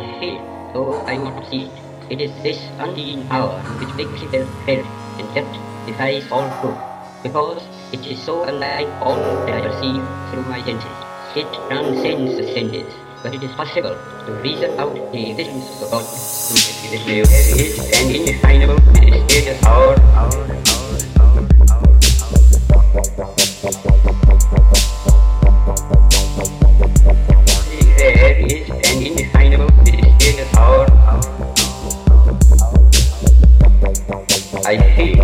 I want to see it is this unseen power which makes itself felt and yet defies all proof, because it is so unlike all that I perceive through my senses. It transcends the senses, but it is possible to reason out the existence of God. There is an indefinable, mysterious power. There is an indefinable, power. I feel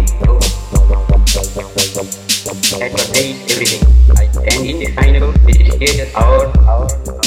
that pervades everything. An indefinable, mysterious power. There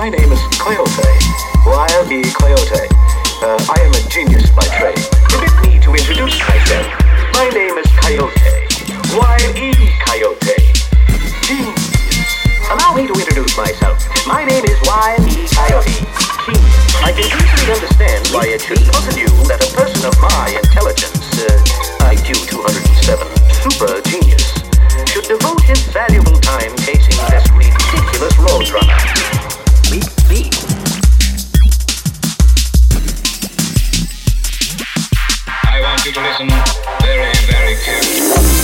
My name is Coyote. Wile E. Coyote. Uh, I am a genius by trade. Permit me to introduce myself. My name is Coyote. Wile E. Coyote. Genius. Allow me to introduce myself. My name is Wile E. Coyote. Genius. I can easily understand why it should puzzle you that a person of my intelligence, uh, IQ you to listen very, very carefully.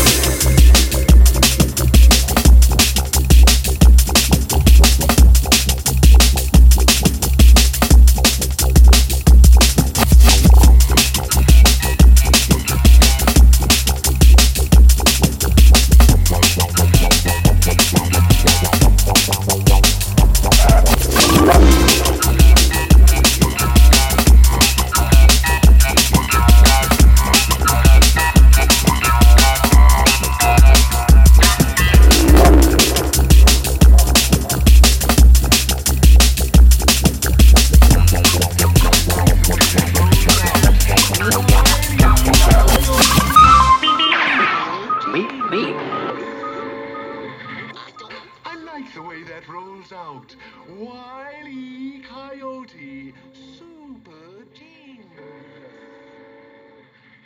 rolls out. Wiley Coyote, super genius.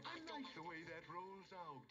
I like the way that rolls out.